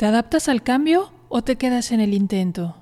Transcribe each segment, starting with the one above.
¿Te adaptas al cambio o te quedas en el intento?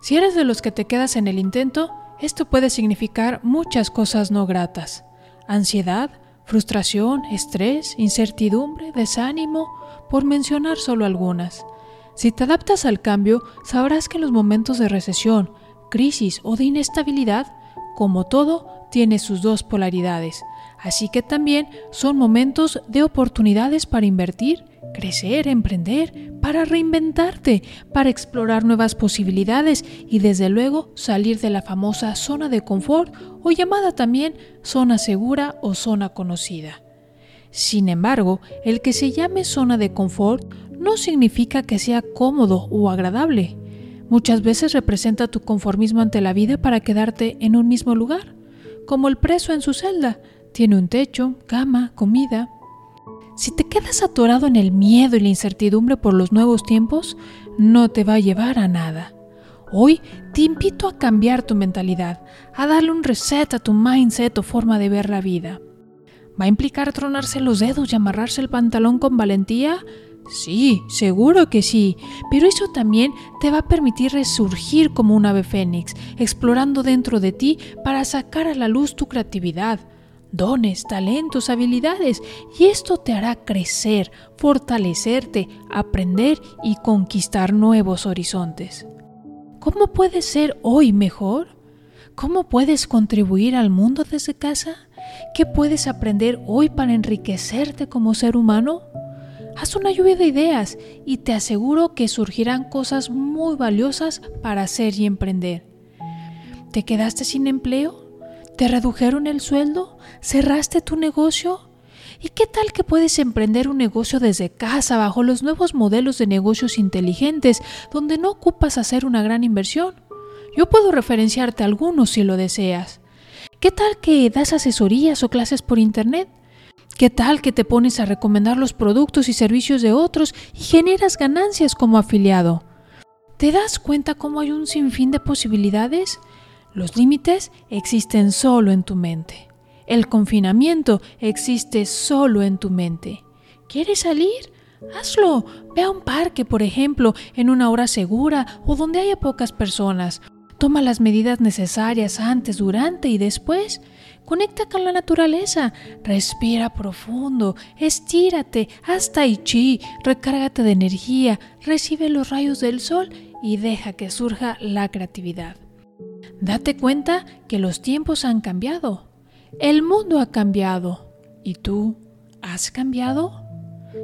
Si eres de los que te quedas en el intento, esto puede significar muchas cosas no gratas. Ansiedad, frustración, estrés, incertidumbre, desánimo, por mencionar solo algunas. Si te adaptas al cambio, sabrás que en los momentos de recesión, crisis o de inestabilidad, como todo, tiene sus dos polaridades. Así que también son momentos de oportunidades para invertir crecer, emprender, para reinventarte, para explorar nuevas posibilidades y desde luego salir de la famosa zona de confort o llamada también zona segura o zona conocida. Sin embargo, el que se llame zona de confort no significa que sea cómodo o agradable. Muchas veces representa tu conformismo ante la vida para quedarte en un mismo lugar, como el preso en su celda. Tiene un techo, cama, comida, si te quedas atorado en el miedo y la incertidumbre por los nuevos tiempos, no te va a llevar a nada. Hoy te invito a cambiar tu mentalidad, a darle un reset a tu mindset o forma de ver la vida. ¿Va a implicar tronarse los dedos y amarrarse el pantalón con valentía? Sí, seguro que sí, pero eso también te va a permitir resurgir como un ave fénix, explorando dentro de ti para sacar a la luz tu creatividad, dones, talentos, habilidades, y esto te hará crecer, fortalecerte, aprender y conquistar nuevos horizontes. ¿Cómo puedes ser hoy mejor? ¿Cómo puedes contribuir al mundo desde casa? ¿Qué puedes aprender hoy para enriquecerte como ser humano? Haz una lluvia de ideas y te aseguro que surgirán cosas muy valiosas para hacer y emprender. ¿Te quedaste sin empleo? ¿Te redujeron el sueldo? ¿Cerraste tu negocio? ¿Y qué tal que puedes emprender un negocio desde casa bajo los nuevos modelos de negocios inteligentes donde no ocupas hacer una gran inversión? Yo puedo referenciarte algunos si lo deseas. ¿Qué tal que das asesorías o clases por Internet? ¿Qué tal que te pones a recomendar los productos y servicios de otros y generas ganancias como afiliado? ¿Te das cuenta cómo hay un sinfín de posibilidades? Los límites existen solo en tu mente. El confinamiento existe solo en tu mente. ¿Quieres salir? Hazlo. Ve a un parque, por ejemplo, en una hora segura o donde haya pocas personas. Toma las medidas necesarias antes, durante y después. Conecta con la naturaleza. Respira profundo. Estírate. Haz tai chi. Recárgate de energía. Recibe los rayos del sol y deja que surja la creatividad. Date cuenta que los tiempos han cambiado. El mundo ha cambiado. ¿Y tú has cambiado?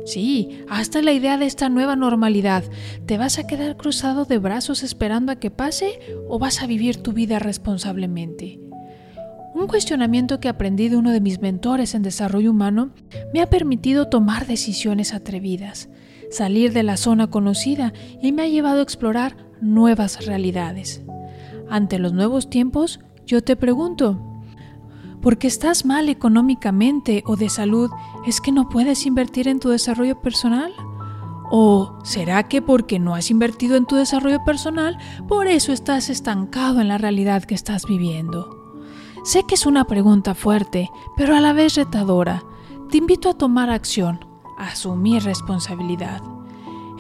Sí, hasta la idea de esta nueva normalidad. ¿Te vas a quedar cruzado de brazos esperando a que pase o vas a vivir tu vida responsablemente? Un cuestionamiento que aprendí de uno de mis mentores en desarrollo humano me ha permitido tomar decisiones atrevidas, salir de la zona conocida y me ha llevado a explorar nuevas realidades. Ante los nuevos tiempos, yo te pregunto, ¿por qué estás mal económicamente o de salud es que no puedes invertir en tu desarrollo personal? ¿O será que porque no has invertido en tu desarrollo personal, por eso estás estancado en la realidad que estás viviendo? Sé que es una pregunta fuerte, pero a la vez retadora. Te invito a tomar acción, a asumir responsabilidad.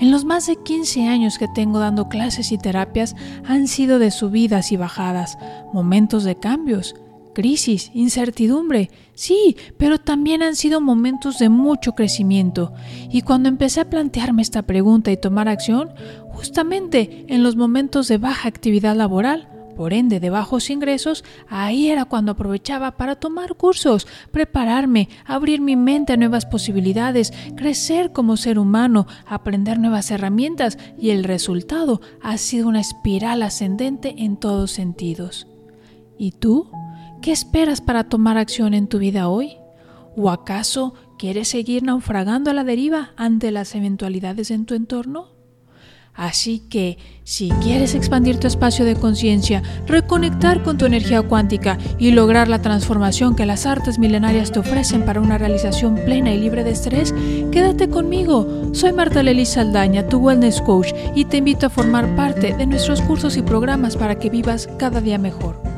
En los más de 15 años que tengo dando clases y terapias han sido de subidas y bajadas, momentos de cambios, crisis, incertidumbre, sí, pero también han sido momentos de mucho crecimiento. Y cuando empecé a plantearme esta pregunta y tomar acción, justamente en los momentos de baja actividad laboral, por ende de bajos ingresos, ahí era cuando aprovechaba para tomar cursos, prepararme, abrir mi mente a nuevas posibilidades, crecer como ser humano, aprender nuevas herramientas y el resultado ha sido una espiral ascendente en todos sentidos. ¿Y tú? ¿Qué esperas para tomar acción en tu vida hoy? ¿O acaso quieres seguir naufragando a la deriva ante las eventualidades en tu entorno? Así que, si quieres expandir tu espacio de conciencia, reconectar con tu energía cuántica y lograr la transformación que las artes milenarias te ofrecen para una realización plena y libre de estrés, quédate conmigo. Soy Marta Lely Saldaña, tu wellness coach, y te invito a formar parte de nuestros cursos y programas para que vivas cada día mejor.